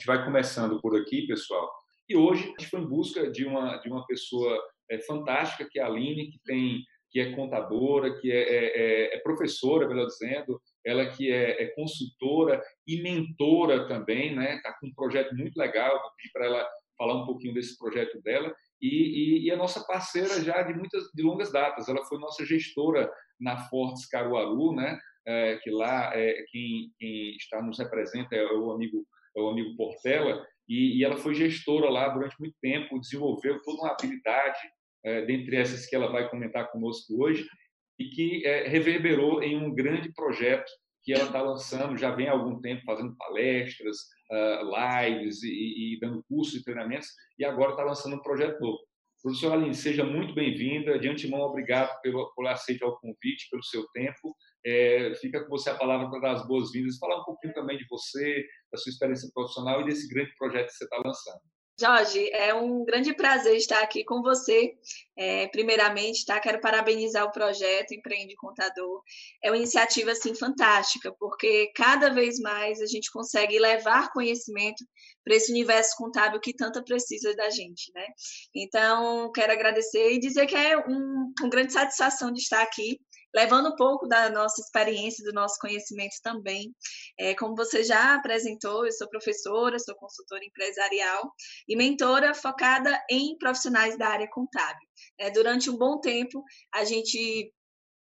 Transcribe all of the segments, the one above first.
gente vai começando por aqui, pessoal. E hoje a gente foi em busca de uma, de uma pessoa é, fantástica, que é a Aline, que tem que é contadora, que é, é, é, é professora, melhor dizendo, ela que é, é, consultora e mentora também, né? Está com um projeto muito legal, vou pedir para ela falar um pouquinho desse projeto dela. E, e, e, a nossa parceira já de muitas de longas datas, ela foi nossa gestora na Fortes Caruaru, né? É, que lá é, quem, quem, está nos representa é o amigo é o amigo Portela e, e ela foi gestora lá durante muito tempo, desenvolveu toda uma habilidade é, dentre essas que ela vai comentar conosco hoje, e que é, reverberou em um grande projeto que ela está lançando, já vem há algum tempo fazendo palestras, uh, lives e, e, dando cursos e treinamentos, e agora está lançando um projeto novo. Professora Aline, seja muito bem-vinda. De antemão, obrigado pelo, por aceitar o convite, pelo seu tempo. É, fica com você a palavra para dar as boas-vindas, falar um pouquinho também de você, da sua experiência profissional e desse grande projeto que você está lançando. Jorge, é um grande prazer estar aqui com você. É, primeiramente, tá? Quero parabenizar o projeto Empreende Contador. É uma iniciativa assim fantástica, porque cada vez mais a gente consegue levar conhecimento para esse universo contábil que tanto precisa da gente, né? Então, quero agradecer e dizer que é um, uma grande satisfação de estar aqui levando um pouco da nossa experiência, do nosso conhecimento também. É, como você já apresentou, eu sou professora, sou consultora empresarial e mentora focada em profissionais da área contábil. É, durante um bom tempo, a gente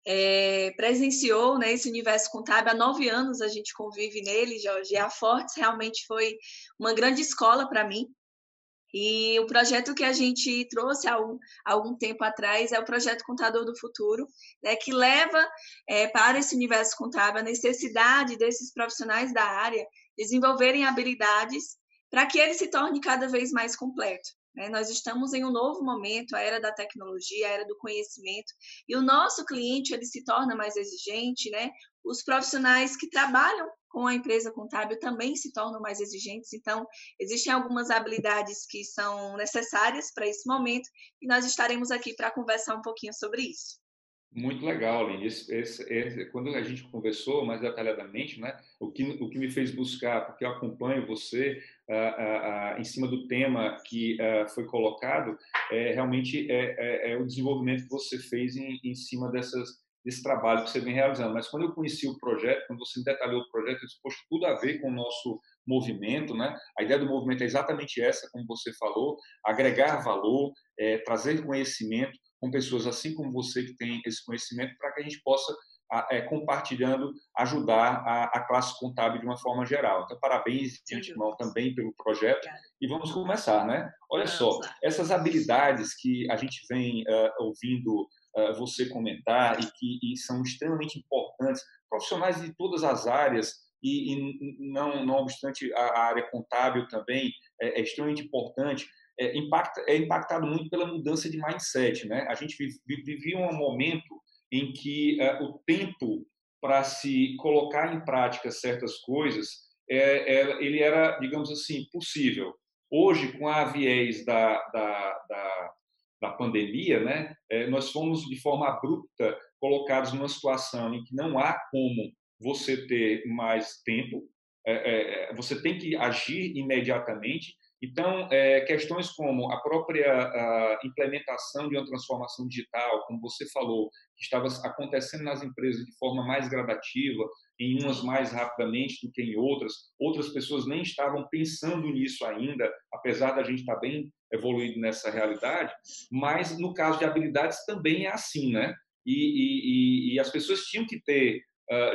é, presenciou né, esse universo contábil. Há nove anos a gente convive nele, Jorge. A Fortes realmente foi uma grande escola para mim. E o projeto que a gente trouxe há, um, algum tempo atrás é o projeto Contador do Futuro, né, que leva é, para esse universo contábil a necessidade desses profissionais da área desenvolverem habilidades para que ele se torne cada vez mais completo. Né? Nós estamos em um novo momento, a era da tecnologia, a era do conhecimento, e o nosso cliente ele se torna mais exigente, né? Os profissionais que trabalham com a empresa contábil também se tornam mais exigentes. Então, existem algumas habilidades que são necessárias para esse momento e nós estaremos aqui para conversar um pouquinho sobre isso. Muito legal, Aline. Esse, esse, esse, quando a gente conversou mais detalhadamente, né, o, que, o que me fez buscar, porque eu acompanho você uh, uh, uh, em cima do tema que foi colocado, é, realmente é, é, é, o desenvolvimento que você fez em, em cima dessas, desse trabalho que você vem realizando. Mas quando eu conheci o projeto, quando você detalhou o projeto, eu disse, poxa, tudo a ver com o nosso movimento, né? A ideia do movimento é exatamente essa, como você falou, agregar valor, é, trazer conhecimento com pessoas assim como você que tem esse conhecimento para que a gente possa é, compartilhando, ajudar a, a, classe contábil de uma forma geral. Então, parabéns de antemão também pelo projeto e vamos começar, né? Olha só, essas habilidades que a gente vem uh, ouvindo uh, você comentar e que e são extremamente importantes, profissionais de todas as áreas e, e não, não obstante a, a, área contábil também é, é extremamente importante, é, impacta, é impactado muito pela mudança de mindset, né? A gente vivia um momento em que uh, o tempo para se colocar em prática certas coisas é, é, ele era, digamos assim, possível. Hoje, com a viés da, da, da da pandemia, né, nós fomos de forma abrupta colocados numa situação em que não há como você ter mais tempo, é, é, você tem que agir imediatamente. Então, é, questões como a própria implementação de uma transformação digital, como você falou, que estava acontecendo nas empresas de forma mais gradativa, em umas mais rapidamente do que em outras, outras pessoas nem estavam pensando nisso ainda, apesar da gente estar bem evoluído nessa realidade, mas no caso de habilidades também é assim, né? E, e, e as pessoas tinham que ter,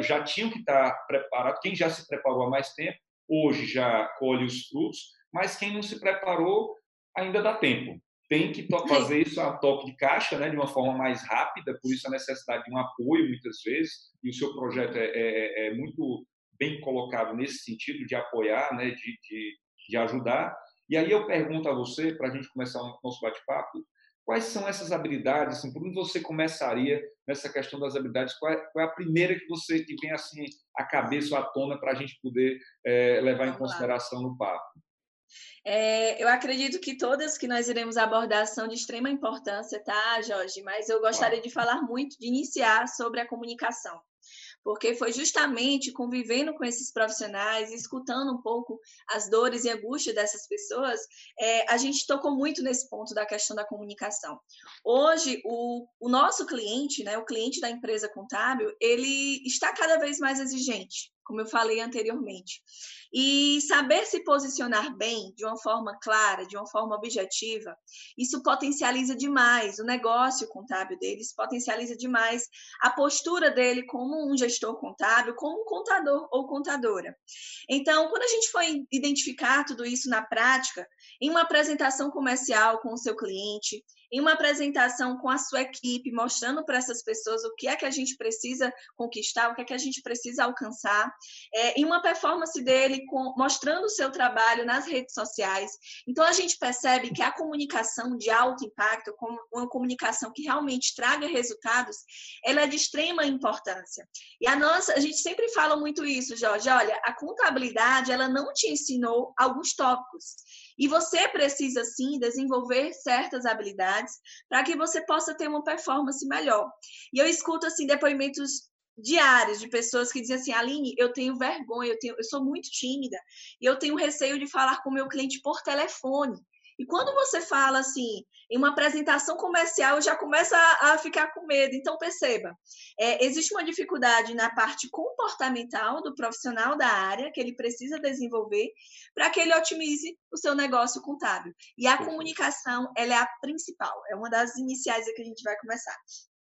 já tinham que estar preparadas, quem já se preparou há mais tempo, hoje já colhe os frutos, mas quem não se preparou ainda dá tempo. Tem que fazer isso a toque de caixa, né, de uma forma mais rápida, por isso a necessidade de um apoio muitas vezes, e o seu projeto é, é, é muito bem colocado nesse sentido de apoiar, né, de, de, de ajudar. E aí eu pergunto a você, para a gente começar o nosso bate-papo, quais são essas habilidades? Assim, por onde você começaria nessa questão das habilidades? Qual é, qual é, a primeira que você que vem assim à cabeça ou à tona para a gente poder é, levar em consideração no papo? É, eu acredito que todas que nós iremos abordar são de extrema importância, tá, Jorge? Mas eu gostaria de falar muito, de iniciar sobre a comunicação porque foi justamente convivendo com esses profissionais, escutando um pouco as dores e angústias dessas pessoas, é, a gente tocou muito nesse ponto da questão da comunicação. Hoje, o, o nosso cliente, né, o cliente da empresa contábil, ele está cada vez mais exigente como eu falei anteriormente. E saber se posicionar bem, de uma forma clara, de uma forma objetiva, isso potencializa demais o negócio contábil deles, potencializa demais a postura dele como um gestor contábil, como um contador ou contadora. Então, quando a gente for identificar tudo isso na prática, em uma apresentação comercial com o seu cliente, em uma apresentação com a sua equipe, mostrando para essas pessoas o que é que a gente precisa conquistar, o que é que a gente precisa alcançar, é, em uma performance dele com, mostrando o seu trabalho nas redes sociais. Então a gente percebe que a comunicação de alto impacto, uma comunicação que realmente traga resultados, ela é de extrema importância. E a nossa, a gente sempre fala muito isso, Jorge. Olha, a contabilidade ela não te ensinou alguns tópicos. E você precisa, sim, desenvolver certas habilidades para que você possa ter uma performance melhor. E eu escuto, assim, depoimentos diários de pessoas que dizem assim, Aline, eu tenho vergonha, eu, tenho, eu sou muito tímida e eu tenho receio de falar com o meu cliente por telefone. E quando você fala assim, em uma apresentação comercial, já começa a, a ficar com medo. Então, perceba, é, existe uma dificuldade na parte comportamental do profissional da área que ele precisa desenvolver para que ele otimize o seu negócio contábil. E a comunicação, ela é a principal, é uma das iniciais que a gente vai começar.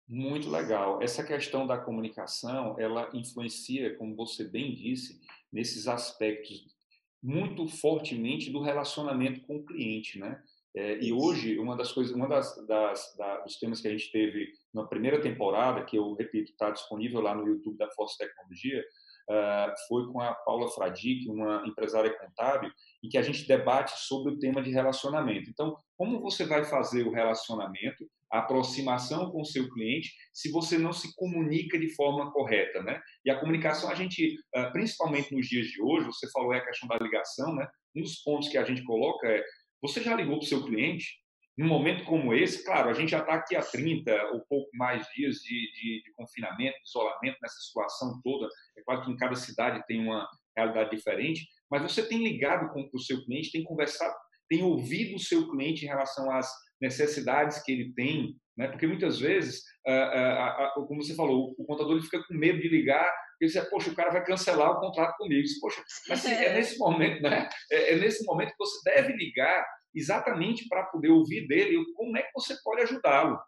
Muito legal. Essa questão da comunicação, ela influencia, como você bem disse, nesses aspectos muito fortemente do relacionamento com o cliente, né? É, e hoje uma das coisas, uma das, das da, dos temas que a gente teve na primeira temporada, que eu repito está disponível lá no YouTube da Força Tecnologia, foi com a Paula Fradique, uma empresária contábil, em que a gente debate sobre o tema de relacionamento. Então, como você vai fazer o relacionamento, a aproximação com o seu cliente, se você não se comunica de forma correta, né? E a comunicação, a gente, uh, principalmente nos dias de hoje, você falou é a questão da ligação, né? Um dos pontos que a gente coloca é, você já ligou para o seu cliente? Num momento como esse, claro, a gente já está aqui há 30 ou pouco mais dias de, de, de confinamento, de isolamento, nessa situação toda. É claro que em cada cidade tem uma realidade diferente, mas você tem ligado com o seu cliente, tem conversado, tem ouvido o seu cliente em relação às necessidades que ele tem, né? Porque muitas vezes, como você falou, o contador ele fica com medo de ligar, ele diz, poxa, o cara vai cancelar o contrato comigo. Diz, poxa, mas é. é nesse momento, né? É, é nesse momento que você deve ligar exatamente para poder ouvir dele como é que você pode ajudá-lo.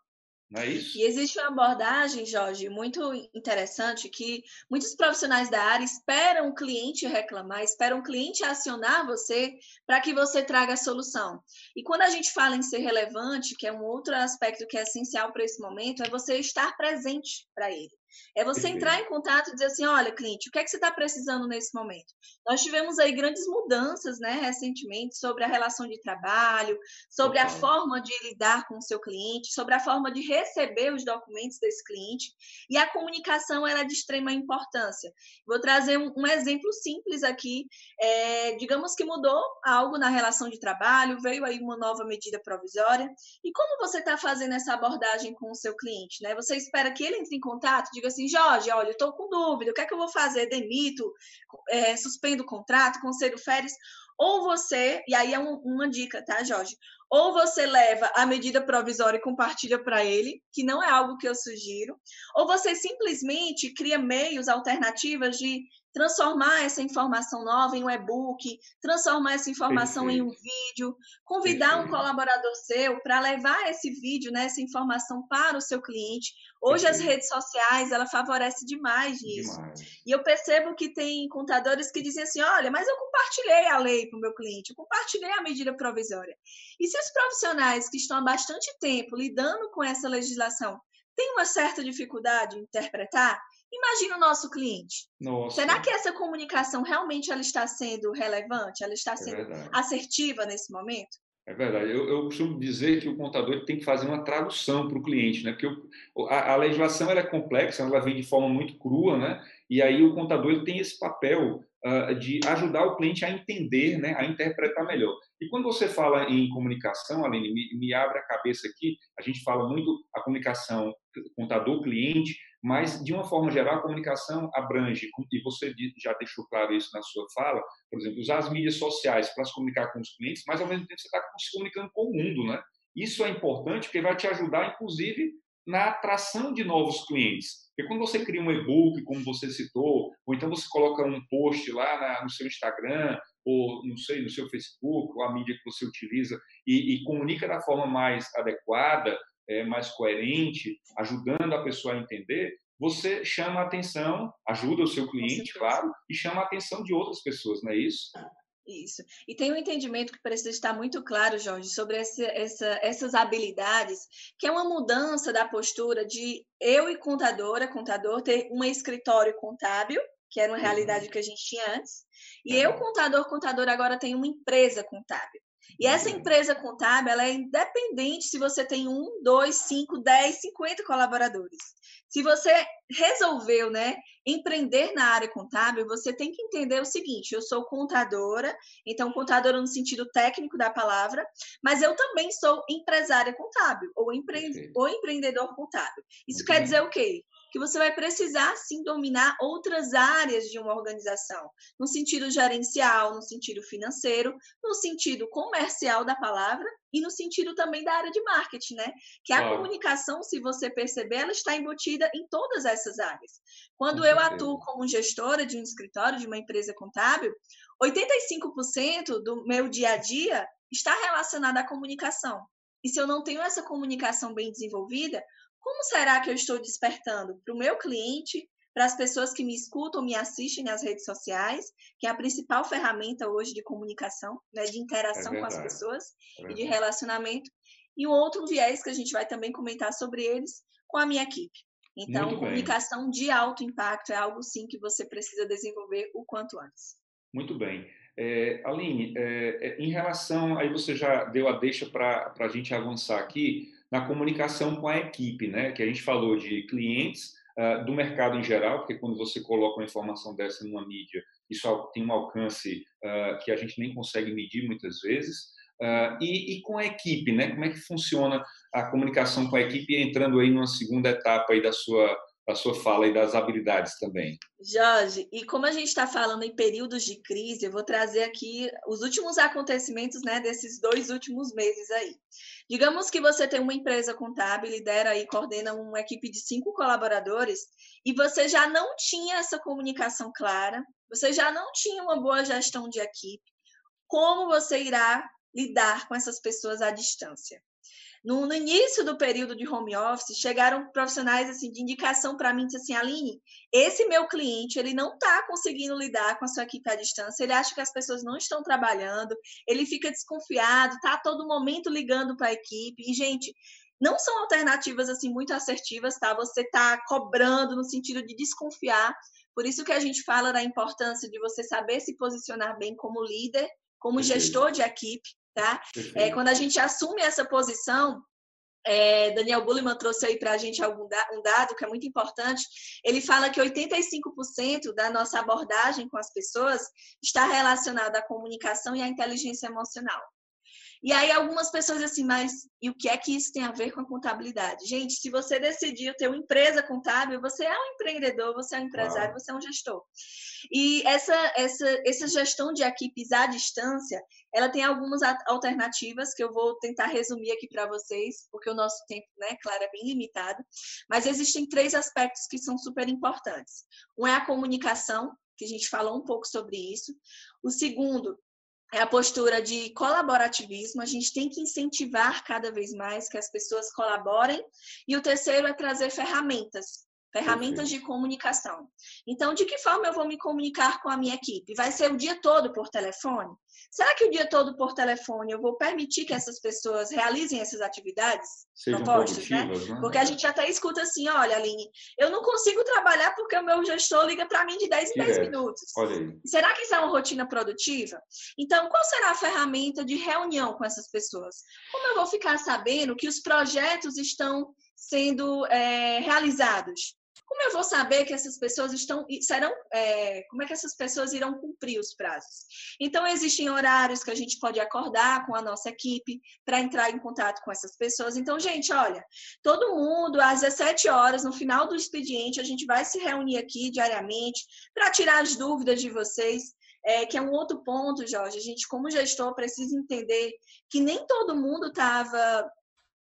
Não é isso? E existe uma abordagem, Jorge, muito interessante que muitos profissionais da área esperam o cliente reclamar, esperam o cliente acionar você para que você traga a solução. E quando a gente fala em ser relevante, que é um outro aspecto que é essencial para esse momento, é você estar presente para ele. É você entrar em contato e dizer assim, olha, cliente, o que é que você está precisando nesse momento? Nós tivemos aí grandes mudanças, né, recentemente, sobre a relação de trabalho, sobre a forma de lidar com o seu cliente, sobre a forma de receber os documentos desse cliente, e a comunicação era é de extrema importância. Vou trazer um, um exemplo simples aqui, é, digamos que mudou algo na relação de trabalho, veio aí uma nova medida provisória, e como você está fazendo essa abordagem com o seu cliente, né? Você espera que ele entre em contato, diga assim, Jorge, olha, eu estou com dúvida, o que é que eu vou fazer? Demito, é, suspendo o contrato, concedo férias? Ou você, e aí é um, uma dica, tá, Jorge? Ou você leva a medida provisória e compartilha para ele, que não é algo que eu sugiro, ou você simplesmente cria meios alternativas de transformar essa informação nova em um e-book, transformar essa informação Perfeito. em um vídeo, convidar Perfeito. um colaborador seu para levar esse vídeo, né, essa informação para o seu cliente. Hoje Perfeito. as redes sociais, ela favorece demais isso. Demais. E eu percebo que tem contadores que dizem assim, olha, mas eu compartilhei a lei para o meu cliente, eu compartilhei a medida provisória. E se os profissionais que estão há bastante tempo lidando com essa legislação têm uma certa dificuldade em interpretar, Imagina o nosso cliente. Nossa. Será que essa comunicação realmente ela está sendo relevante? Ela está é sendo é assertiva nesse momento? É verdade. Eu, eu, costumo dizer que o contador tem que fazer uma tradução para o cliente, né? Porque o, a, a, legislação ela é complexa, ela vem de forma muito crua, né? E aí o contador ele tem esse papel uh, de ajudar o cliente a entender, né? A interpretar melhor. E quando você fala em comunicação, Aline, me, me abre a cabeça aqui. A gente fala muito a comunicação contador-cliente, Mas, de uma forma geral, a comunicação abrange, e você já deixou claro isso na sua fala, por exemplo, usar as mídias sociais para se comunicar com os clientes, mas ao mesmo tempo você está se comunicando com o mundo, né? Isso é importante porque vai te ajudar, inclusive, na atração de novos clientes. Porque quando você cria um e-book, como você citou, ou então você coloca um post lá na, no seu Instagram, ou não sei, no seu Facebook, ou a mídia que você utiliza, e, e comunica da forma mais adequada, é, mais coerente, ajudando a pessoa a entender, você chama a atenção, ajuda o seu cliente, claro, e chama a atenção de outras pessoas, não é isso? Isso. E tem um entendimento que precisa estar muito claro, Jorge, sobre essa, essa, essas habilidades, que é uma mudança da postura de eu e contadora, contador, ter um escritório contábil, que era uma uhum. realidade que a gente tinha antes, e eu, contador, contador, agora tenho uma empresa contábil. E essa uhum. empresa contábil, ela é independente se você tem um, dois, cinco, dez, cinquenta colaboradores. Se você resolveu, né, empreender na área contábil, você tem que entender o seguinte: eu sou contadora, então contadora no sentido técnico da palavra, mas eu também sou empresária contábil ou, empre... ou empreendedor contábil. Isso quer dizer o quê? Que você vai precisar sim dominar outras áreas de uma organização, no sentido gerencial, no sentido financeiro, no sentido comercial da palavra e no sentido também da área de marketing, né? Que a comunicação, se você perceber, ela está embutida em todas essas áreas. Quando eu atuo como gestora de um escritório, de uma empresa contábil, 85% do meu dia a dia está relacionado à comunicação. E se eu não tenho essa comunicação bem desenvolvida, como será que eu estou despertando para o meu cliente, para as pessoas que me escutam, me assistem nas redes sociais, que é a principal ferramenta hoje de comunicação, né, de interação é com as pessoas é e de relacionamento. E um outro viés que a gente vai também comentar sobre eles com a minha equipe. Então, comunicação de alto impacto é algo sim que você precisa desenvolver o quanto antes. Muito bem. É, Aline, é, é em relação, aí você já deu a deixa para a gente avançar aqui, na comunicação com a equipe, né? Que a gente falou de clientes, uh, do mercado em geral, porque quando você coloca uma informação dessa numa mídia, isso tem um alcance uh, que a gente nem consegue medir muitas vezes. Uh, e, e, com a equipe, né? Como é que funciona a comunicação com a equipe, entrando aí numa segunda etapa aí da sua a sua fala e das habilidades também. Jorge, e como a gente está falando em períodos de crise, eu vou trazer aqui os últimos acontecimentos né, desses dois últimos meses aí. Digamos que você tem uma empresa contábil, lidera e coordena uma equipe de cinco colaboradores e você já não tinha essa comunicação clara, você já não tinha uma boa gestão de equipe. Como você irá lidar com essas pessoas à distância? No, no, início do período de home office, chegaram profissionais assim de indicação para mim, disse assim, Aline, esse meu cliente, ele não está conseguindo lidar com a sua equipe à distância, ele acha que as pessoas não estão trabalhando, ele fica desconfiado, está a todo momento ligando para a equipe, e, gente, não são alternativas assim muito assertivas, tá? Você está cobrando no sentido de desconfiar, por isso que a gente fala da importância de você saber se posicionar bem como líder, como gestor de equipe, tá? É, quando a gente assume essa posição, é, Daniel Bulliman trouxe aí para a gente algum da, um dado que é muito importante. Ele fala que 85% da nossa abordagem com as pessoas está relacionada à comunicação e à inteligência emocional. E aí algumas pessoas assim, mas e o que é que isso tem a ver com a contabilidade? Gente, se você decidiu ter uma empresa contábil, você é um empreendedor, você é um empresário, você é um gestor. E essa, essa, essa gestão de equipes à distância, ela tem algumas alternativas que eu vou tentar resumir aqui para vocês, porque o nosso tempo, né, claro, é bem limitado. Mas existem três aspectos que são super importantes. Um é a comunicação, que a gente falou um pouco sobre isso. O segundo é a postura de colaborativismo, a gente tem que incentivar cada vez mais que as pessoas colaborem. E o terceiro é trazer ferramentas ferramentas de comunicação. Então, de que forma eu vou me comunicar com a minha equipe? Vai ser o dia todo por telefone? Será que o dia todo por telefone eu vou permitir que essas pessoas realizem essas atividades Sejam propostas, né? né? Porque a gente até escuta assim, olha, Aline, eu não consigo trabalhar porque o meu gestor liga para mim de 10 em 10 minutos. Será que isso é uma rotina produtiva? Então, qual será a ferramenta de reunião com essas pessoas? Como eu vou ficar sabendo que os projetos estão sendo é, realizados? Como eu vou saber que essas pessoas estão serão é, como é que essas pessoas irão cumprir os prazos? Então existem horários que a gente pode acordar com a nossa equipe para entrar em contato com essas pessoas. Então, gente, olha, todo mundo às 17 horas no final do expediente a gente vai se reunir aqui diariamente para tirar as dúvidas de vocês. É, que é um outro ponto, Jorge. A gente, como gestor, precisa entender que nem todo mundo estava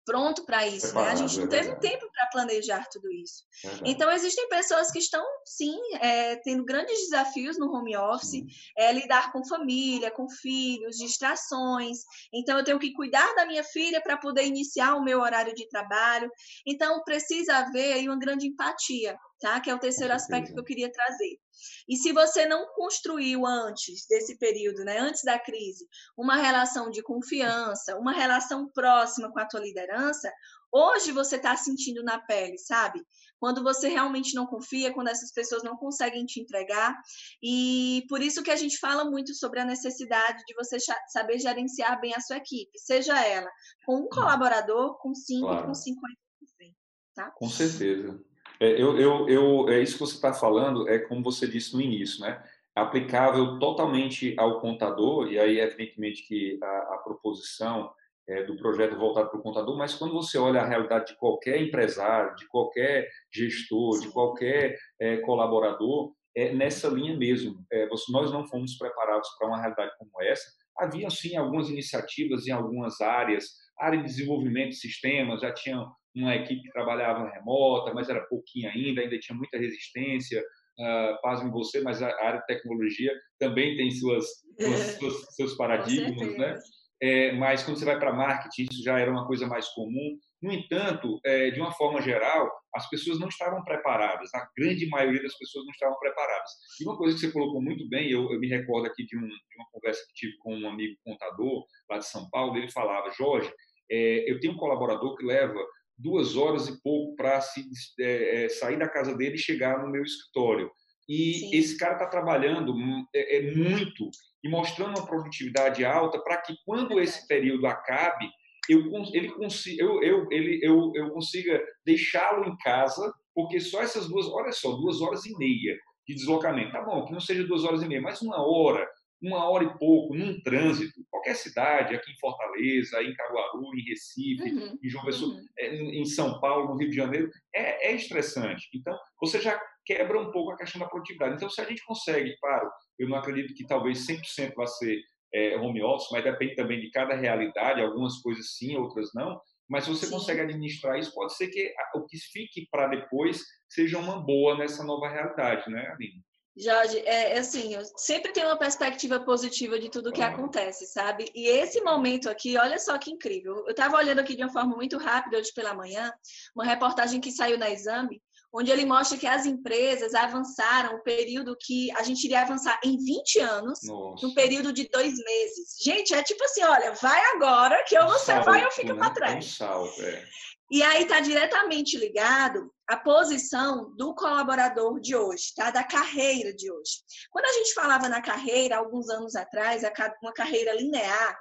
pronto para isso. né? A gente não teve tempo para planejar tudo isso. Então, existem pessoas que estão, sim, é, tendo grandes desafios no home office, é, lidar com família, com filhos, distrações. Então, eu tenho que cuidar da minha filha para poder iniciar o meu horário de trabalho. Então, precisa haver aí uma grande empatia tá? Que é o terceiro aspecto que eu queria trazer. E se você não construiu antes desse período, né, antes da crise, uma relação de confiança, uma relação próxima com a tua liderança, hoje você está sentindo na pele, sabe? Quando você realmente não confia, quando essas pessoas não conseguem te entregar. E por isso que a gente fala muito sobre a necessidade de você saber gerenciar bem a sua equipe, seja ela com um colaborador, com cinco, claro. com 50%. Tá? Com certeza. É, eu, eu, eu, é isso que você está falando, é como você disse no início, né? aplicável totalmente ao contador, e aí, evidentemente, que a, a proposição é, do projeto voltado para o contador, mas quando você olha a realidade de qualquer empresário, de qualquer gestor, de qualquer é, colaborador, é nessa linha mesmo. É, nós não fomos preparados para uma realidade como essa. Havia, sim, algumas iniciativas em algumas áreas, área de desenvolvimento de sistemas, já tinham uma equipe que trabalhava remota, mas era pouquinho ainda, ainda tinha muita resistência. Uh, pasmem você, mas a área de tecnologia também tem suas, suas, suas seus paradigmas, né? É, mas quando você vai para marketing, isso já era uma coisa mais comum. No entanto, é, de uma forma geral, as pessoas não estavam preparadas. A grande maioria das pessoas não estavam preparadas. E uma coisa que você colocou muito bem, eu, eu me recordo aqui de, um, de, uma conversa que tive com um amigo contador lá de São Paulo, ele falava, Jorge, é, eu tenho um colaborador que leva duas horas e pouco para é, é, sair da casa dele e chegar no meu escritório. E Sim. esse cara está trabalhando hum, é, é, muito e mostrando uma produtividade alta para que quando esse período acabe, eu, ele, consiga, eu, eu, ele, eu, eu consiga deixá-lo em casa, porque só essas duas, olha só, duas horas e meia de deslocamento. Tá bom, que não seja duas horas e meia, mas uma hora uma hora e pouco num trânsito, qualquer cidade, aqui em Fortaleza, em Caruaru, em Recife, uhum, em João Pessoa, uhum. É, em São Paulo, no Rio de Janeiro, é, é, estressante. Então, você já quebra um pouco a questão da produtividade. Então, se a gente consegue, claro, eu não acredito que talvez 100% vá ser é, home office, mas depende também de cada realidade, algumas coisas sim, outras não, mas se você sim. consegue administrar isso, pode ser que o que fique para depois seja uma boa nessa nova realidade, né, Aline? Jorge, é, é assim, eu sempre tenho uma perspectiva positiva de tudo que acontece, sabe? E esse momento aqui, olha só que incrível. Eu estava olhando aqui de uma forma muito rápida hoje pela manhã, uma reportagem que saiu na Exame, onde ele mostra que as empresas avançaram o período que a gente iria avançar em 20 anos, Nossa. no período de dois meses. Gente, é tipo assim, olha, vai agora que eu um você salto, vai ou fica né? para trás. Um salto, é. E aí está diretamente ligado à posição do colaborador de hoje, tá? Da carreira de hoje. Quando a gente falava na carreira, alguns anos atrás, uma carreira linear,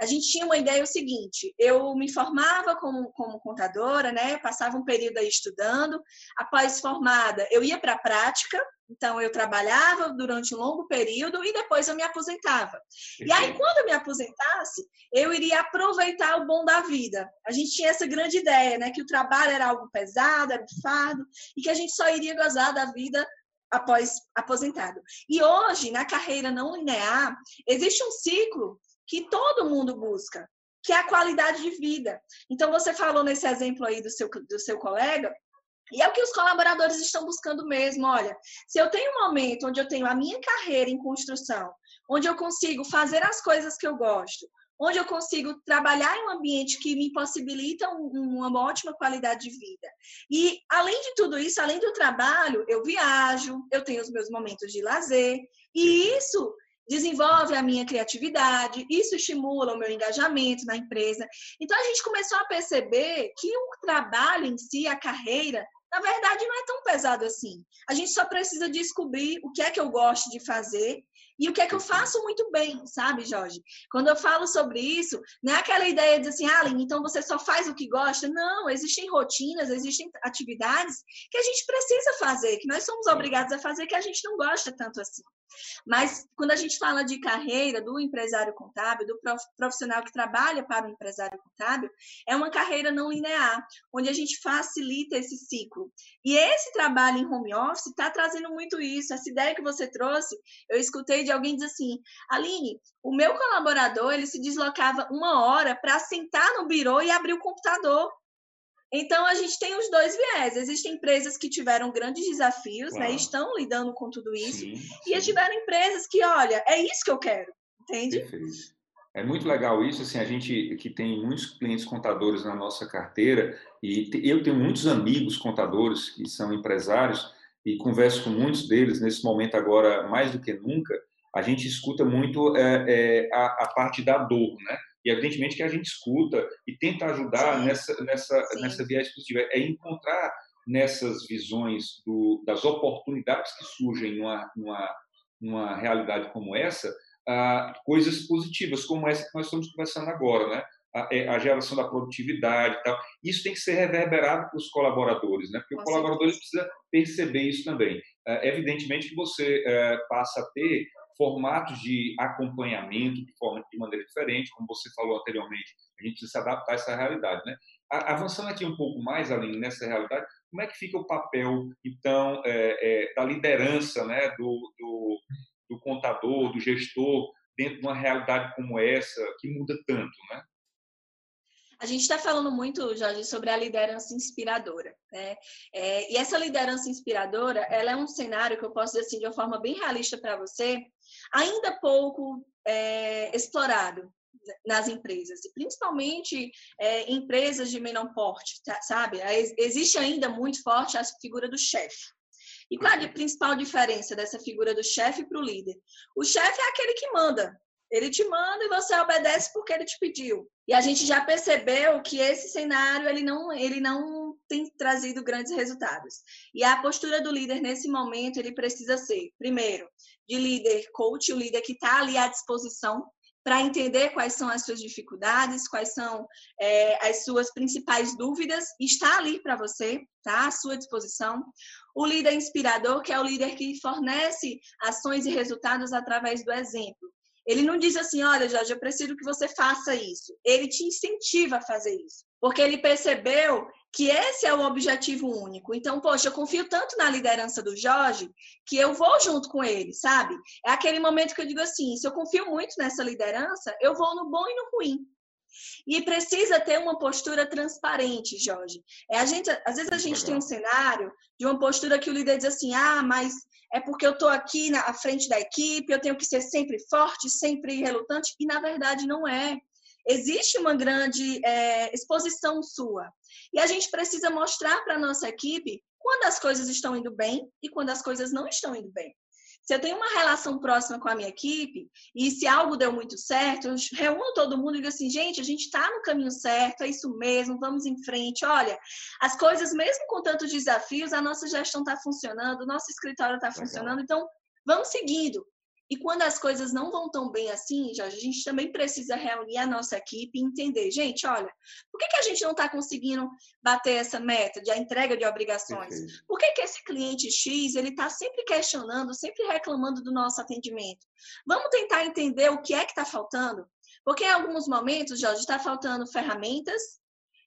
a gente tinha uma ideia o seguinte: eu me formava como, como contadora, né? Passava um período aí estudando. Após formada, eu ia para a prática, então, eu trabalhava durante um longo período e depois eu me aposentava. E aí, quando eu me aposentasse, eu iria aproveitar o bom da vida. A gente tinha essa grande ideia, né? Que o trabalho era algo pesado, era um fardo, e que a gente só iria gozar da vida após aposentado. E hoje, na carreira não linear, existe um ciclo que todo mundo busca, que é a qualidade de vida. Então, você falou nesse exemplo aí do seu, do seu colega, e é o que os colaboradores estão buscando mesmo. Olha, se eu tenho um momento onde eu tenho a minha carreira em construção, onde eu consigo fazer as coisas que eu gosto, onde eu consigo trabalhar em um ambiente que me possibilita uma ótima qualidade de vida. E, além de tudo isso, além do trabalho, eu viajo, eu tenho os meus momentos de lazer, e isso desenvolve a minha criatividade, isso estimula o meu engajamento na empresa. Então, a gente começou a perceber que o trabalho em si, a carreira, na verdade, não é tão pesado assim. A gente só precisa descobrir o que é que eu gosto de fazer E o que é que eu faço muito bem, sabe, Jorge? Quando eu falo sobre isso, não é aquela ideia de assim, ah, Aline, então você só faz o que gosta. Não, existem rotinas, existem atividades que a gente precisa fazer, que nós somos obrigados a fazer, que a gente não gosta tanto assim. Mas quando a gente fala de carreira do empresário contábil, do profissional que trabalha para o empresário contábil, é uma carreira não linear, onde a gente facilita esse ciclo. E esse trabalho em home office está trazendo muito isso. Essa ideia que você trouxe, eu escutei de alguém dizer assim: Aline, o meu colaborador ele se deslocava uma hora para sentar no birô e abrir o computador. Então, a gente tem os dois viés. Existem empresas que tiveram grandes desafios, né? Estão lidando com tudo isso. Sim, sim. E tiveram empresas que, olha, é isso que eu quero, entende? Perfeito. É muito legal isso, assim, a gente que tem muitos clientes contadores na nossa carteira, e eu tenho muitos amigos contadores que são empresários, e converso com muitos deles nesse momento agora, mais do que nunca, a gente escuta muito é, é, a, a, parte da dor, né? E evidentemente que a gente escuta e tenta ajudar Sim. nessa nessa Sim. nessa viés positiva, é encontrar nessas visões do, das oportunidades que surgem numa, numa, numa realidade como essa, ah, coisas positivas, como essa que nós estamos conversando agora, né? A, é, a, geração da produtividade e tal. Isso tem que ser reverberado para os colaboradores, né? Porque Com o colaborador precisa perceber isso também. É, evidentemente que você é, passa a ter formatos de acompanhamento de forma de maneira diferente, como você falou anteriormente, a gente precisa se adaptar a essa realidade, né? Avançando aqui um pouco mais além nessa realidade, como é que fica o papel então é, é, da liderança, né, do, do, do, contador, do gestor dentro de uma realidade como essa que muda tanto, né? A gente está falando muito, Jorge, sobre a liderança inspiradora, né? É, e essa liderança inspiradora, ela é um cenário que eu posso dizer assim de uma forma bem realista para você, ainda pouco é, explorado nas empresas, e principalmente é, empresas de menor porte, tá, sabe? Existe ainda muito forte a figura do chefe. E qual a principal diferença dessa figura do chefe para o líder? O chefe é aquele que manda, ele te manda e você obedece porque ele te pediu. E a gente já percebeu que esse cenário ele não, ele não tem trazido grandes resultados. E a postura do líder nesse momento ele precisa ser, primeiro, de líder coach, o líder que está ali à disposição para entender quais são as suas dificuldades, quais são é, as suas principais dúvidas, está ali para você, tá? À sua disposição. O líder inspirador, que é o líder que fornece ações e resultados através do exemplo. Ele não diz assim, olha, Jorge, eu preciso que você faça isso. Ele te incentiva a fazer isso. Porque ele percebeu que esse é o objetivo único. Então, poxa, eu confio tanto na liderança do Jorge que eu vou junto com ele, sabe? É aquele momento que eu digo assim: se eu confio muito nessa liderança, eu vou no bom e no ruim. E precisa ter uma postura transparente, Jorge. É, a gente, às vezes a gente tem um cenário de uma postura que o líder diz assim: ah, mas é porque eu estou aqui na frente da equipe, eu tenho que ser sempre forte, sempre relutante, e na verdade não é. Existe uma grande é, exposição sua. E a gente precisa mostrar para a nossa equipe quando as coisas estão indo bem e quando as coisas não estão indo bem. Se eu tenho uma relação próxima com a minha equipe e se algo deu muito certo, eu reúno todo mundo e digo assim, gente, a gente está no caminho certo, é isso mesmo, vamos em frente. Olha, as coisas, mesmo com tantos desafios, a nossa gestão está funcionando, o nosso escritório está funcionando, então vamos seguindo. E quando as coisas não vão tão bem assim, Jorge, a gente também precisa reunir a nossa equipe e entender, gente, olha, por que, que a gente não está conseguindo bater essa meta de a entrega de obrigações? Por que, que esse cliente X ele está sempre questionando, sempre reclamando do nosso atendimento? Vamos tentar entender o que é que está faltando? Porque em alguns momentos, Jorge, está faltando ferramentas,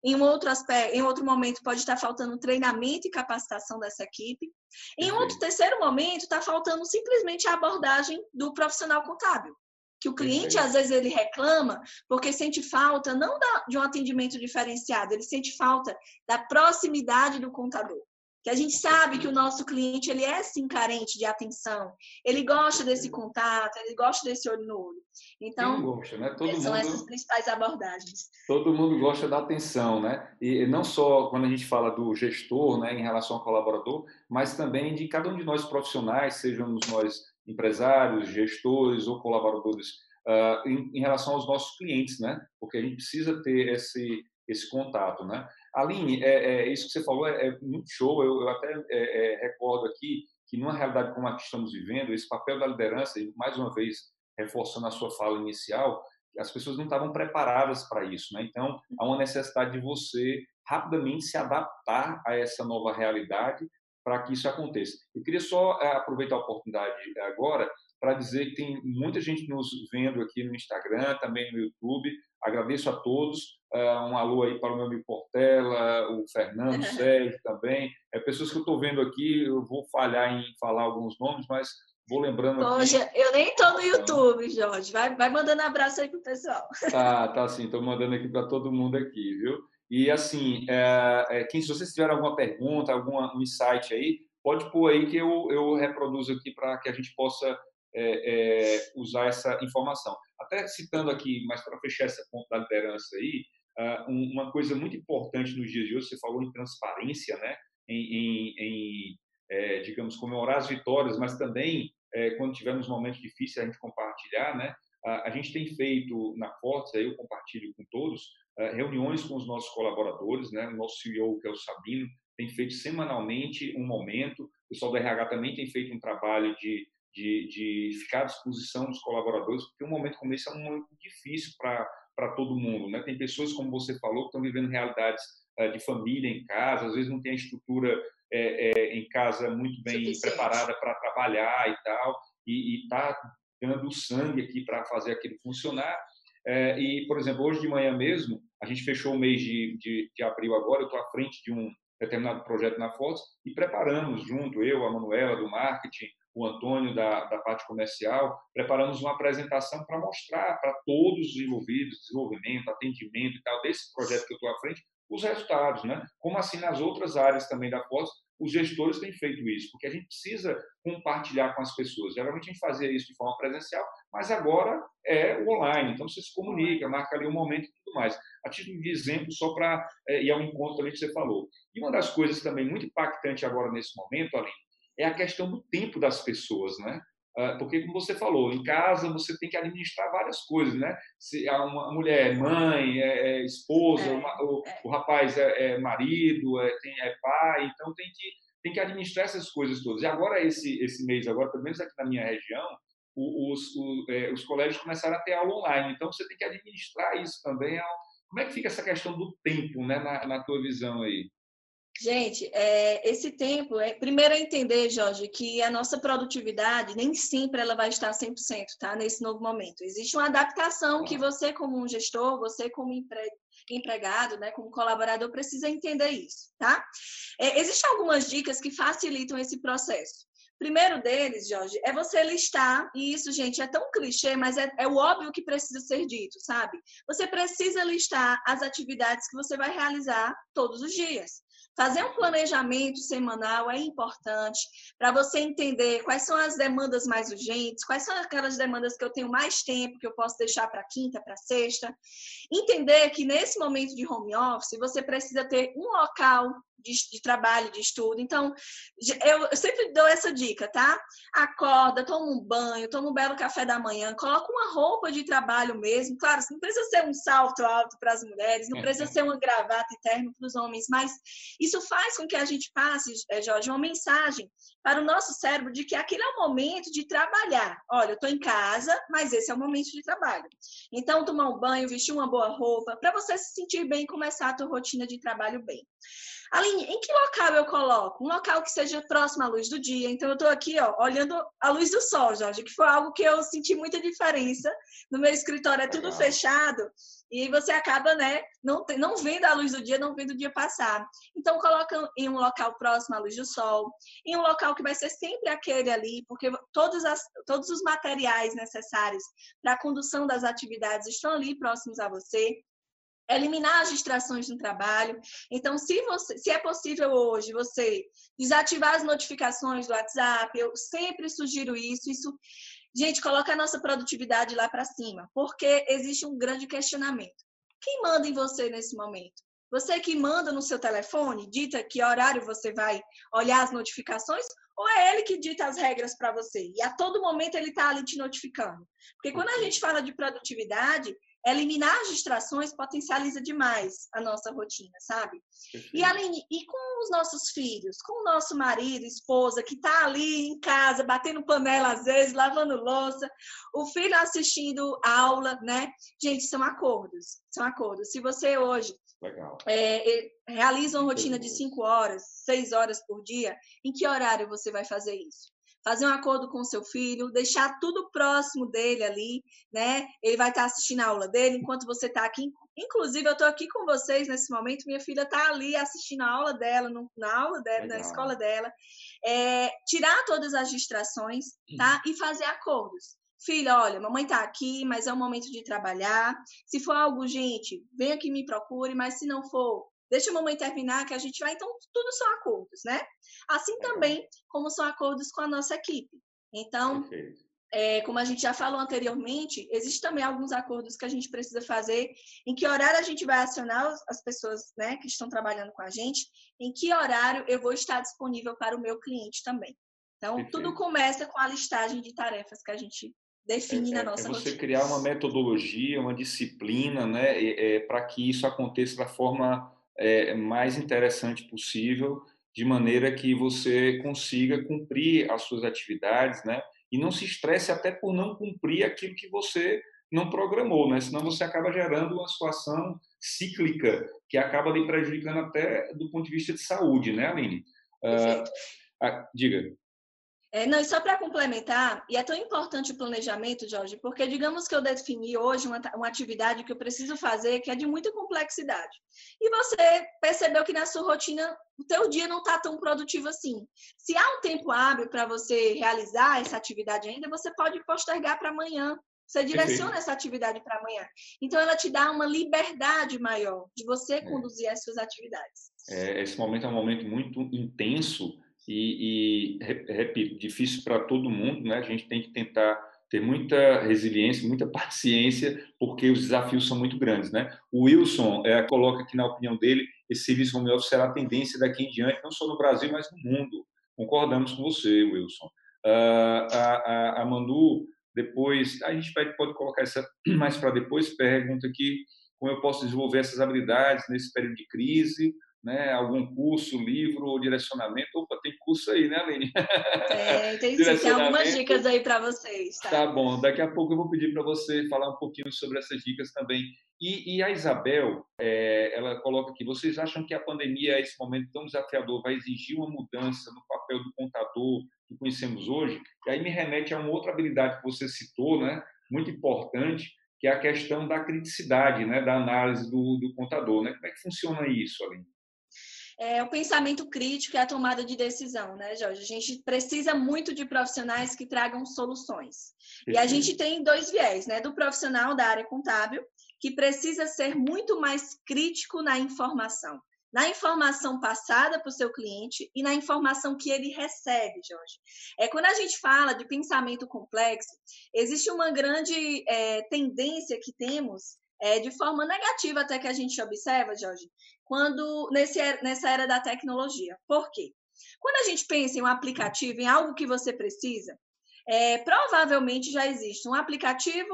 em um outro aspecto, em outro momento pode estar faltando treinamento e capacitação dessa equipe. Em outro terceiro momento está faltando simplesmente a abordagem do profissional contábil. Que o cliente, às vezes, ele reclama porque sente falta não de um atendimento diferenciado, ele sente falta da proximidade do contador que a gente sabe que o nosso cliente ele é sim carente de atenção, ele gosta desse contato, ele gosta desse olho no olho. Então, gosta, né? São mundo, essas principais abordagens. Todo mundo gosta da atenção, né? E não só quando a gente fala do gestor, né, em relação ao colaborador, mas também de cada um de nós profissionais, sejamos nós empresários, gestores ou colaboradores, uh, em, em relação aos nossos clientes, né? Porque a gente precisa ter esse esse contato, né? Aline, é, é, isso que você falou é, é muito show. Eu, eu até é, é recordo aqui que numa realidade como a que estamos vivendo, esse papel da liderança, e mais uma vez reforçando a sua fala inicial, as pessoas não estavam preparadas para isso, né? Então, há uma necessidade de você rapidamente se adaptar a essa nova realidade para que isso aconteça. Eu queria só eh, aproveitar a oportunidade agora para dizer que tem muita gente nos vendo aqui no Instagram, também no YouTube. Agradeço a todos. Uh, um alô aí para o meu amigo Portela, o Fernando, Sérgio também. É, pessoas que eu estou vendo aqui, eu vou falhar em falar alguns nomes, mas vou lembrando Hoje, eu nem estou no YouTube, Jorge. Vai, vai mandando abraço aí para o pessoal. Tá, tá sim. Estou mandando aqui para todo mundo aqui, viu? E assim, é, é, quem, se vocês tiverem alguma pergunta, algum insight aí, pode pôr aí que eu, eu reproduzo aqui para que a gente possa é, é, usar essa informação. Até citando aqui, mas para fechar essa ponta da liderança aí, uh, uma coisa muito importante nos dias de hoje, você falou em transparência, né? em, em, em é, digamos, comemorar as vitórias, mas também, é, quando tivermos momentos difíceis, a gente compartilhar, né? A, gente tem feito na Fortes, aí eu compartilho com todos, uh, reuniões com os nossos colaboradores, né? O nosso CEO, que é o Sabino, tem feito semanalmente um momento, o pessoal do RH também tem feito um trabalho de de, de ficar à disposição dos colaboradores, porque um momento como esse é um momento difícil para todo mundo. Né? Tem pessoas, como você falou, que estão vivendo realidades é, de família em casa, às vezes não tem a estrutura é, é, em casa muito bem Suficiente. preparada para trabalhar e tal, e está dando sangue aqui para fazer aquilo funcionar. É, e, por exemplo, hoje de manhã mesmo, a gente fechou o mês de, de, de abril agora, eu estou à frente de um determinado projeto na Fotos e preparamos junto, eu, a Manuela do marketing, o Antônio da, da parte comercial, preparamos uma apresentação para mostrar para todos os envolvidos, desenvolvimento, atendimento e tal, desse projeto que eu estou à frente, os resultados, né? Como assim nas outras áreas também da Foz, os gestores têm feito isso, porque a gente precisa compartilhar com as pessoas. Geralmente a gente fazia isso de forma presencial, mas agora é o online, então você se comunica, marca ali um momento e tudo mais. A título de exemplo, só para é, ir ao encontro ali que você falou. E uma das coisas também muito impactante agora nesse momento, Aline, é a questão do tempo das pessoas, né? Ah, porque, como você falou, em casa você tem que administrar várias coisas, né? Se a uma mulher é mãe, é, é esposa, é, uma, o, é. o, rapaz é, é marido, é, tem, é pai, então tem que, tem que administrar essas coisas todas. E agora, esse, esse mês, agora, pelo menos aqui na minha região, os, os, os colégios começaram a ter aula online, então você tem que administrar isso também. Como é que fica essa questão do tempo, né, na, na tua visão aí? Gente, é, esse tempo, é, primeiro é entender, Jorge, que a nossa produtividade nem sempre ela vai estar 100%, tá? Nesse novo momento. Existe uma adaptação que você, como um gestor, você, como empre, empregado, né, como colaborador, precisa entender isso, tá? É, Existem algumas dicas que facilitam esse processo. Primeiro deles, Jorge, é você listar, e isso, gente, é tão clichê, mas é, é, o óbvio que precisa ser dito, sabe? Você precisa listar as atividades que você vai realizar todos os dias. Fazer um planejamento semanal é importante para você entender quais são as demandas mais urgentes, quais são aquelas demandas que eu tenho mais tempo, que eu posso deixar para quinta, para sexta. Entender que nesse momento de home office, você precisa ter um local de, de, trabalho, de estudo. Então, eu, eu, sempre dou essa dica, tá? Acorda, toma um banho, toma um belo café da manhã, coloca uma roupa de trabalho mesmo. Claro, não precisa ser um salto alto para as mulheres, não precisa ser uma gravata e terno para os homens, mas isso faz com que a gente passe, eh, Jorge, uma mensagem para o nosso cérebro de que aquele é o momento de trabalhar. Olha, eu estou em casa, mas esse é o momento de trabalho. Então, tomar um banho, vestir uma boa roupa, para você se sentir bem e começar a tua rotina de trabalho bem. Aline, em que local eu coloco? Um local que seja próximo à luz do dia. Então, eu estou aqui, ó, olhando a luz do sol, Jorge, que foi algo que eu senti muita diferença. No meu escritório é tudo Legal. fechado e você acaba, né, não, não vendo a luz do dia, não vendo o dia passar. Então, coloca em um local próximo à luz do sol, em um local que vai ser sempre aquele ali, porque todos, as, todos os materiais necessários para a condução das atividades estão ali próximos a você eliminar as distrações no trabalho. Então, se, você, se é possível hoje você desativar as notificações do WhatsApp, eu sempre sugiro isso. Isso, gente, coloca a nossa produtividade lá para cima, porque existe um grande questionamento. Quem manda em você nesse momento? Você que manda no seu telefone, dita que horário você vai olhar as notificações, ou é ele que dita as regras para você? E a todo momento ele está ali te notificando. Porque quando a gente fala de produtividade, eliminar as distrações potencializa demais a nossa rotina, sabe? E além e com os nossos filhos, com o nosso marido, esposa que está ali em casa batendo panela às vezes, lavando louça, o filho assistindo aula, né? Gente, são acordos, são acordos. Se você hoje é, realiza uma rotina de cinco horas, seis horas por dia, em que horário você vai fazer isso? Fazer um acordo com o seu filho, deixar tudo próximo dele ali, né? Ele vai estar assistindo a aula dele enquanto você está aqui. Inclusive, eu estou aqui com vocês nesse momento, minha filha está ali assistindo a aula dela, no, na aula dela, Legal. na escola dela. É, tirar todas as distrações, tá? E fazer acordos. Filha, olha, mamãe está aqui, mas é o momento de trabalhar. Se for algo, gente, venha aqui me procure, mas se não for, Deixa a mamãe terminar que a gente vai. Então, tudo são acordos, né? Assim também como são acordos com a nossa equipe. Então, é, como a gente já falou anteriormente, existem também alguns acordos que a gente precisa fazer, em que horário a gente vai acionar as pessoas né, que estão trabalhando com a gente, em que horário eu vou estar disponível para o meu cliente também. Então, Perfeito. tudo começa com a listagem de tarefas que a gente define é, na nossa é você rotina. criar uma metodologia, uma disciplina, né, é, para que isso aconteça da forma é, mais interessante possível, de maneira que você consiga cumprir as suas atividades, né? E não se estresse até por não cumprir aquilo que você não programou, né? Senão você acaba gerando uma situação cíclica que acaba lhe prejudicando até do ponto de vista de saúde, né, Aline? Uh, ah, diga. É, não, e só para complementar, e é tão importante o planejamento, Jorge, porque digamos que eu defini hoje uma, uma atividade que eu preciso fazer que é de muita complexidade. E você percebeu que na sua rotina o teu dia não está tão produtivo assim. Se há um tempo hábil para você realizar essa atividade ainda, você pode postergar para amanhã. Você direciona essa atividade para amanhã. Então, ela te dá uma liberdade maior de você é. conduzir as suas atividades. É, esse momento é um momento muito intenso e, e repito, difícil para todo mundo, né? A gente tem que tentar ter muita resiliência, muita paciência, porque os desafios são muito grandes, né? O Wilson é, coloca aqui na opinião dele, esse serviço home office será a tendência daqui em diante, não só no Brasil, mas no mundo. Concordamos com você, Wilson. Uh, a, a, a Manu, depois, a gente pode, pode colocar essa mais para depois, pergunta aqui como eu posso desenvolver essas habilidades nesse período de crise, né, algum curso, livro ou direcionamento. Opa, tem curso aí, né, Aline? É, tem sim, tem algumas dicas aí para vocês. Tá? tá bom, daqui a pouco eu vou pedir para você falar um pouquinho sobre essas dicas também. E, e a Isabel, é, ela coloca aqui, vocês acham que a pandemia, esse momento tão desafiador, vai exigir uma mudança no papel do contador que conhecemos hoje? E aí me remete a uma outra habilidade que você citou, né, muito importante, que é a questão da criticidade, né, da análise do, do contador. Né? Como é que funciona isso, Aline? É, o pensamento crítico e a tomada de decisão, né, Jorge? A gente precisa muito de profissionais que tragam soluções. E a gente tem dois viés, né? Do profissional da área contábil, que precisa ser muito mais crítico na informação. Na informação passada para o seu cliente e na informação que ele recebe, Jorge. É, quando a gente fala de pensamento complexo, existe uma grande é, tendência que temos é, de forma negativa até que a gente observa, Jorge, quando nesse, nessa era da tecnologia. Por quê? Quando a gente pensa em um aplicativo, em algo que você precisa, é, provavelmente já existe um aplicativo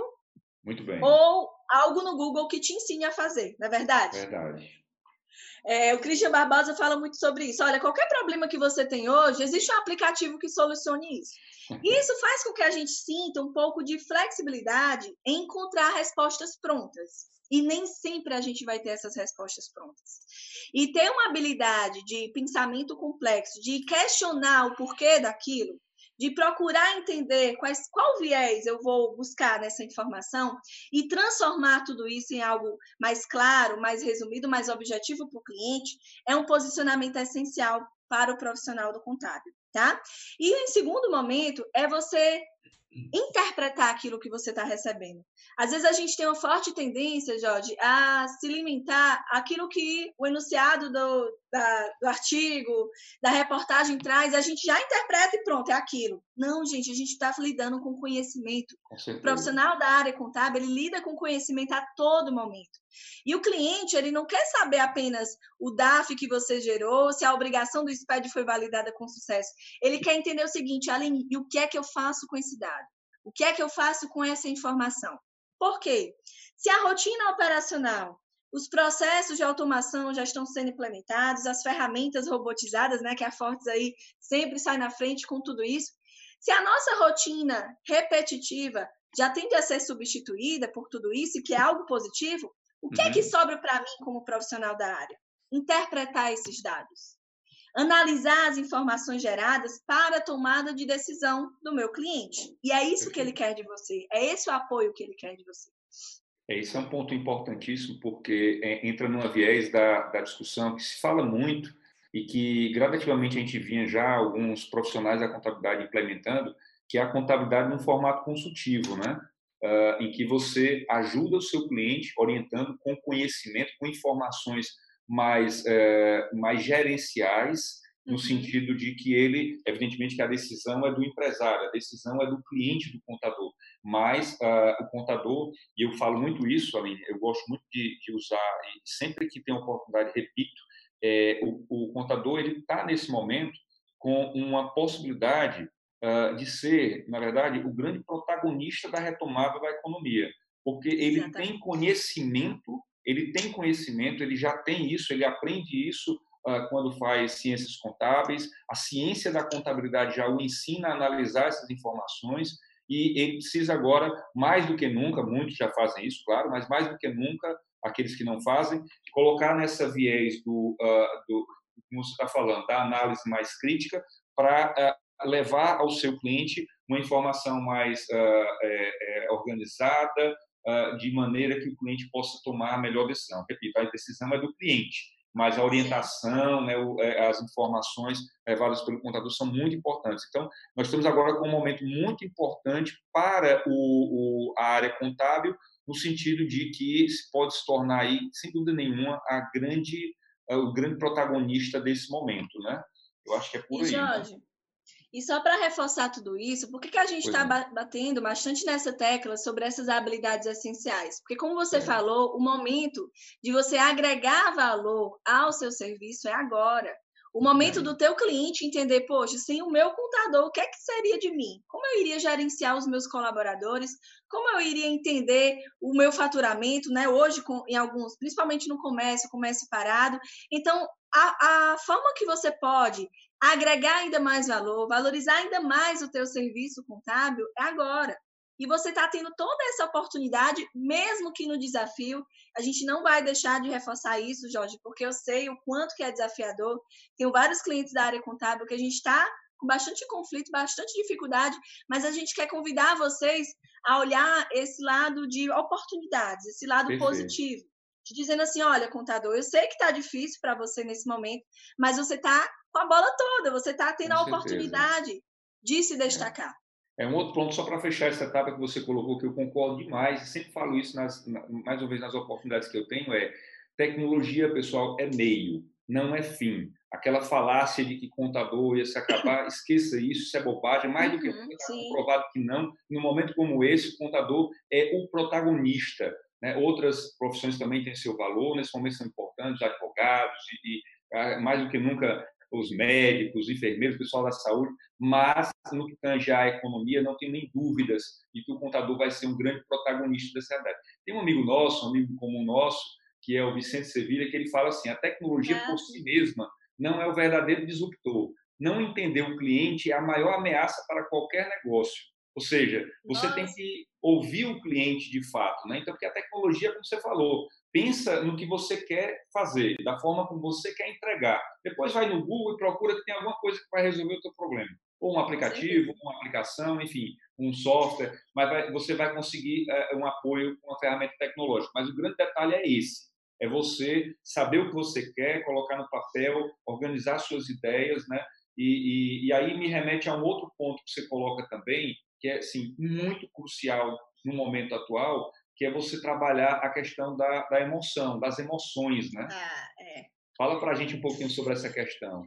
ou algo no Google que te ensine a fazer, não é verdade? Verdade. É, o Christian Barbosa fala muito sobre isso. Olha, qualquer problema que você tem hoje, existe um aplicativo que solucione isso. E isso faz com que a gente sinta um pouco de flexibilidade em encontrar respostas prontas. E nem sempre a gente vai ter essas respostas prontas. E ter uma habilidade de pensamento complexo, de questionar o porquê daquilo, de procurar entender quais, qual viés eu vou buscar nessa informação e transformar tudo isso em algo mais claro, mais resumido, mais objetivo para o cliente, é um posicionamento essencial para o profissional do contábil, tá? E em segundo momento é você interpretar aquilo que você está recebendo. Às vezes a gente tem uma forte tendência, Jorge, a se limitar àquilo que o enunciado do, da, do artigo, da reportagem traz, a gente já interpreta e pronto, é aquilo. Não, gente, a gente está lidando com conhecimento. Com o profissional da área contábil, ele lida com conhecimento a todo momento. E o cliente, ele não quer saber apenas o DAF que você gerou, se a obrigação do SPED foi validada com sucesso. Ele quer entender o seguinte, Aline, e o que é que eu faço com esse dado? O que é que eu faço com essa informação? Por quê? Se a rotina operacional, os processos de automação já estão sendo implementados, as ferramentas robotizadas, né, que a Fortes aí sempre sai na frente com tudo isso. Se a nossa rotina repetitiva já tende a ser substituída por tudo isso, que é algo positivo, o que uhum. é que uhum. sobra para mim como profissional da área? Interpretar esses dados analisar as informações geradas para a tomada de decisão do meu cliente. E é isso que ele quer de você, é esse o apoio que ele quer de você. É, esse é um ponto importantíssimo, porque é, entra numa viés da, da discussão que se fala muito e que gradativamente a gente vinha já alguns profissionais da contabilidade implementando, que é a contabilidade num formato consultivo, né? Uh, em que você ajuda o seu cliente orientando com conhecimento, com informações mais, é, mais gerenciais, no uhum. sentido de que ele, evidentemente, que a decisão é do empresário, a decisão é do cliente do contador, mas uh, o contador, e eu falo muito isso, Aline, eu gosto muito de, de usar, e sempre que tem oportunidade, repito, é, o, o, contador ele está nesse momento com uma possibilidade uh, de ser, na verdade, o grande protagonista da retomada da economia, porque ele Exatamente. tem conhecimento ele tem conhecimento, ele já tem isso, ele aprende isso uh, quando faz ciências contábeis, a ciência da contabilidade já o ensina a analisar essas informações e ele precisa agora, mais do que nunca, muitos já fazem isso, claro, mas mais do que nunca, aqueles que não fazem, colocar nessa viés do, uh, do como você está falando, da análise mais crítica para uh, levar ao seu cliente uma informação mais é, é, organizada, de maneira que o cliente possa tomar a melhor decisão. Repito, a decisão é do cliente, mas a orientação, né, é, as informações levadas pelo contador são muito importantes. Então, nós estamos agora com um momento muito importante para o, o, a área contábil, no sentido de que pode se tornar aí, sem dúvida nenhuma, a grande, o grande protagonista desse momento, né? Eu acho que é por e aí. Né? E só para reforçar tudo isso, por que, que a gente está é. batendo bastante nessa tecla sobre essas habilidades essenciais? Porque, como você é. falou, o momento de você agregar valor ao seu serviço é agora. O momento é. do teu cliente entender, poxa, sem o meu contador, o que é que seria de mim? Como eu iria gerenciar os meus colaboradores? Como eu iria entender o meu faturamento, né? Hoje, com, em alguns, principalmente no comércio, comércio parado. Então, a, a forma que você pode agregar ainda mais valor, valorizar ainda mais o teu serviço contábil é agora. E você está tendo toda essa oportunidade, mesmo que no desafio. A gente não vai deixar de reforçar isso, Jorge, porque eu sei o quanto que é desafiador. Tenho vários clientes da área contábil que a gente está com bastante conflito, bastante dificuldade, mas a gente quer convidar vocês a olhar esse lado de oportunidades, esse lado Perfeito. positivo. Te dizendo assim, olha, contador, eu sei que está difícil para você nesse momento, mas você está com a bola toda, você está tendo com a certeza. oportunidade de se destacar. É. é um outro ponto, só para fechar essa etapa que você colocou, que eu concordo demais, sempre falo isso, nas, mais uma vez, nas oportunidades que eu tenho, é tecnologia, pessoal, é meio, não é fim. Aquela falácia de que contador ia se acabar, esqueça isso, isso é bobagem, mais do que uhum, comprovado que não. Num momento como esse, o contador é o protagonista. Né? Outras profissões também têm seu valor, nesse momento são importantes, advogados e, e ah, mais do que nunca os médicos, os enfermeiros, o pessoal da saúde, mas no que tange à economia, não tenho nem dúvidas de que o contador vai ser um grande protagonista dessa realidade. Tem um amigo nosso, um amigo comum nosso, que é o Vicente Sevilha, que ele fala assim: a tecnologia por si mesma não é o verdadeiro disruptor. Não entender o cliente é a maior ameaça para qualquer negócio. Ou seja, você Nossa. tem que ouvir o cliente de fato, né? Então, porque a tecnologia, como você falou, pensa no que você quer fazer, da forma como você quer entregar. Depois vai no Google e procura que tem alguma coisa que vai resolver o teu problema. Ou um aplicativo, Sim. uma aplicação, enfim, um software, mas vai, você vai conseguir é, um apoio com uma ferramenta tecnológica. Mas o grande detalhe é esse, é você saber o que você quer, colocar no papel, organizar suas ideias, né? E, e, e aí me remete a um outro ponto que você coloca também, que é assim, muito crucial no momento atual, que é você trabalhar a questão da, da emoção, das emoções, né? Ah, é. Fala para a gente um pouquinho sobre essa questão.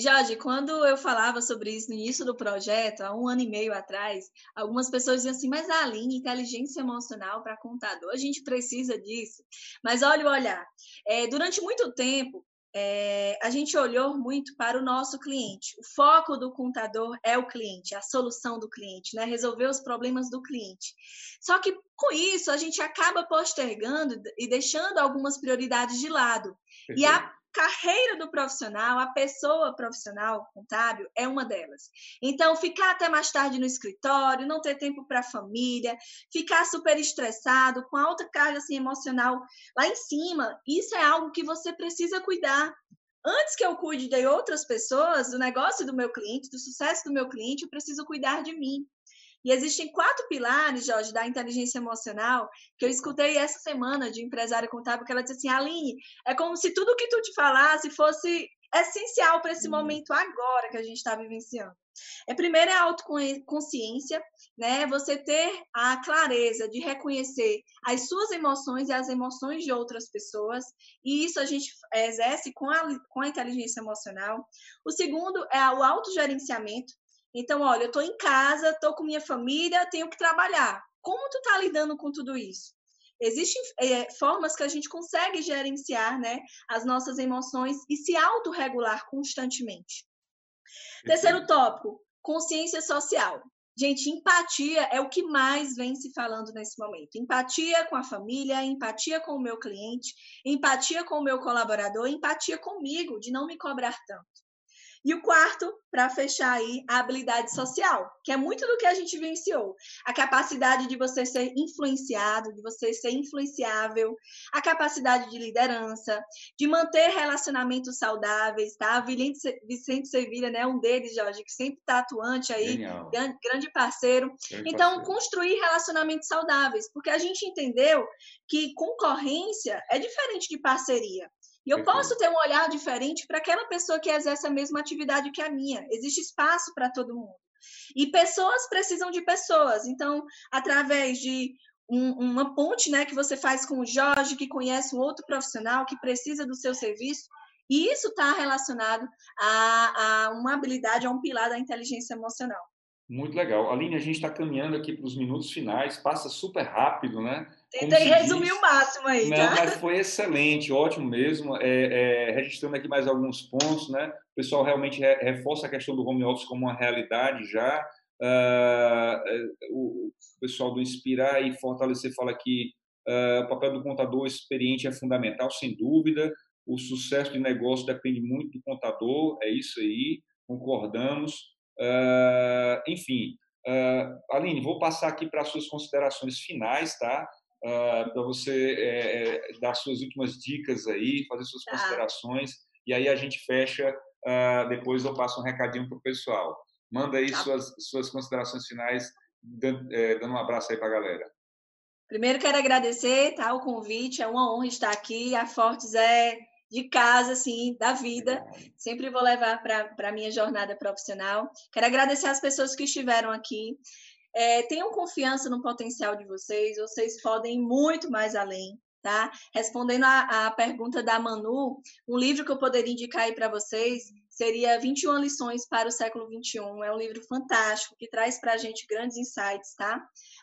Jorge, quando eu falava sobre isso no início do projeto, há um ano e meio atrás, algumas pessoas diziam assim, mas Aline, inteligência emocional para contador, a gente precisa disso. Mas olha o olhar. É, durante muito tempo, é, a gente olhou muito para o nosso cliente. O foco do contador é o cliente, a solução do cliente, né? resolver os problemas do cliente. Só que com isso a gente acaba postergando e deixando algumas prioridades de lado. E a carreira do profissional, a pessoa profissional contábil é uma delas. Então, ficar até mais tarde no escritório, não ter tempo para a família, ficar super estressado, com alta carga assim, emocional lá em cima, isso é algo que você precisa cuidar. Antes que eu cuide de outras pessoas, do negócio do meu cliente, do sucesso do meu cliente, eu preciso cuidar de mim. E existem quatro pilares, Jorge, da inteligência emocional, que eu escutei essa semana de empresária contábil, que ela disse assim, Aline, é como se tudo que tu te falasse fosse essencial para esse uhum. momento agora que a gente está vivenciando. É primeiro é a autoconsciência, né? Você ter a clareza de reconhecer as suas emoções e as emoções de outras pessoas, e isso a gente exerce com a, com a inteligência emocional. O segundo é o autogerenciamento, então, olha, eu estou em casa, estou com minha família, tenho que trabalhar. Como tu está lidando com tudo isso? Existem é, formas que a gente consegue gerenciar né, as nossas emoções e se autorregular constantemente. Terceiro tópico, consciência social. Gente, empatia é o que mais vem se falando nesse momento. Empatia com a família, empatia com o meu cliente, empatia com o meu colaborador, empatia comigo, de não me cobrar tanto. E o quarto, para fechar aí, a habilidade social, que é muito do que a gente vivenciou. A capacidade de você ser influenciado, de você ser influenciável, a capacidade de liderança, de manter relacionamentos saudáveis, tá? Vicente Sevilha, né, um deles, Jorge, que sempre está atuante aí, grande, grande parceiro. Grande então, parceiro. construir relacionamentos saudáveis, porque a gente entendeu que concorrência é diferente de parceria. E eu posso ter um olhar diferente para aquela pessoa que exerce a mesma atividade que a minha. Existe espaço para todo mundo. E pessoas precisam de pessoas. Então, através de um, uma ponte né, que você faz com o Jorge, que conhece um outro profissional que precisa do seu serviço, e isso está relacionado a, a uma habilidade, a um pilar da inteligência emocional. Muito legal. Aline, a gente está caminhando aqui para os minutos finais, passa super rápido, né? Tentei resumir diz. o máximo aí, Não, tá? mas foi excelente, ótimo mesmo. É, é, registrando aqui mais alguns pontos, né? O pessoal realmente reforça a questão do home office como uma realidade já. Uh, o pessoal do Inspirar e Fortalecer fala que uh, o papel do contador experiente é fundamental, sem dúvida. O sucesso de negócio depende muito do contador, é isso aí, concordamos. Uh, enfim, uh, Aline, vou passar aqui para as suas considerações finais, tá? Uh, para você é, dar suas últimas dicas aí, fazer suas tá. considerações, e aí a gente fecha, depois eu passo um recadinho para o pessoal. Manda aí tá. suas, suas considerações finais, dando, é, dando um abraço aí para a galera. Primeiro quero agradecer tá, o convite, é uma honra estar aqui. A Fortes é de casa, assim, da vida. Sempre vou levar para a minha jornada profissional. Quero agradecer às pessoas que estiveram aqui. É, tenham confiança no potencial de vocês, vocês podem ir muito mais além. Tá? Respondendo à pergunta da Manu, um livro que eu poderia indicar aí para vocês seria 21 lições para o século 21. É um livro fantástico que traz para a gente grandes insights, tá?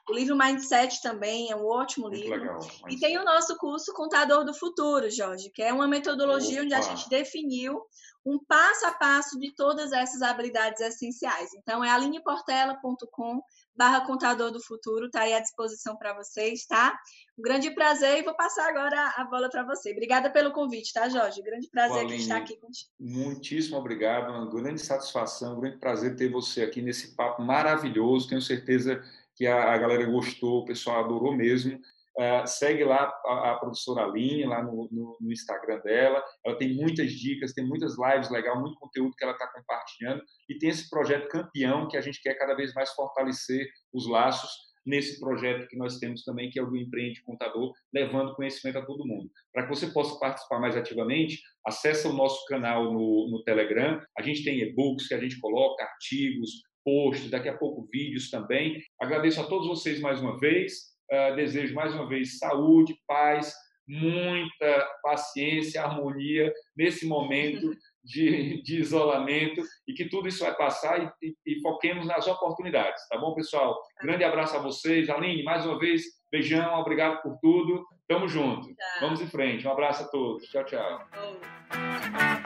O livro Mindset também é um ótimo Muito livro. Legal, e tem o nosso curso Contador do Futuro, Jorge, que é uma metodologia Opa. onde a gente definiu um passo a passo de todas essas habilidades essenciais. Então, é alineportela.com barra contador do futuro, tá aí à disposição para vocês, tá? Um grande prazer e vou passar agora a bola para você. Obrigada pelo convite, tá, Jorge? Grande prazer Aline, estar aqui contigo. Muitíssimo obrigado, uma grande satisfação, um grande prazer ter você aqui nesse papo maravilhoso. Tenho certeza que a, a galera gostou, o pessoal adorou mesmo. Uh, segue lá a, a, professora Aline, lá no, no, no, Instagram dela. Ela tem muitas dicas, tem muitas lives legais, muito conteúdo que ela está compartilhando. E tem esse projeto campeão que a gente quer cada vez mais fortalecer os laços nesse projeto que nós temos também, que é o do Empreende Contador, levando conhecimento a todo mundo. Para que você possa participar mais ativamente, acesse o nosso canal no, no Telegram. A gente tem e-books que a gente coloca, artigos, posts, daqui a pouco vídeos também. Agradeço a todos vocês mais uma vez. Uh, desejo mais uma vez saúde, paz, muita paciência, harmonia nesse momento de, de isolamento e que tudo isso vai passar e, e, e, foquemos nas oportunidades, tá bom, pessoal? Grande abraço a vocês. Aline, mais uma vez, beijão, obrigado por tudo. Tamo junto. Vamos em frente. Um abraço a todos. Tchau, tchau. Oh. Tchau.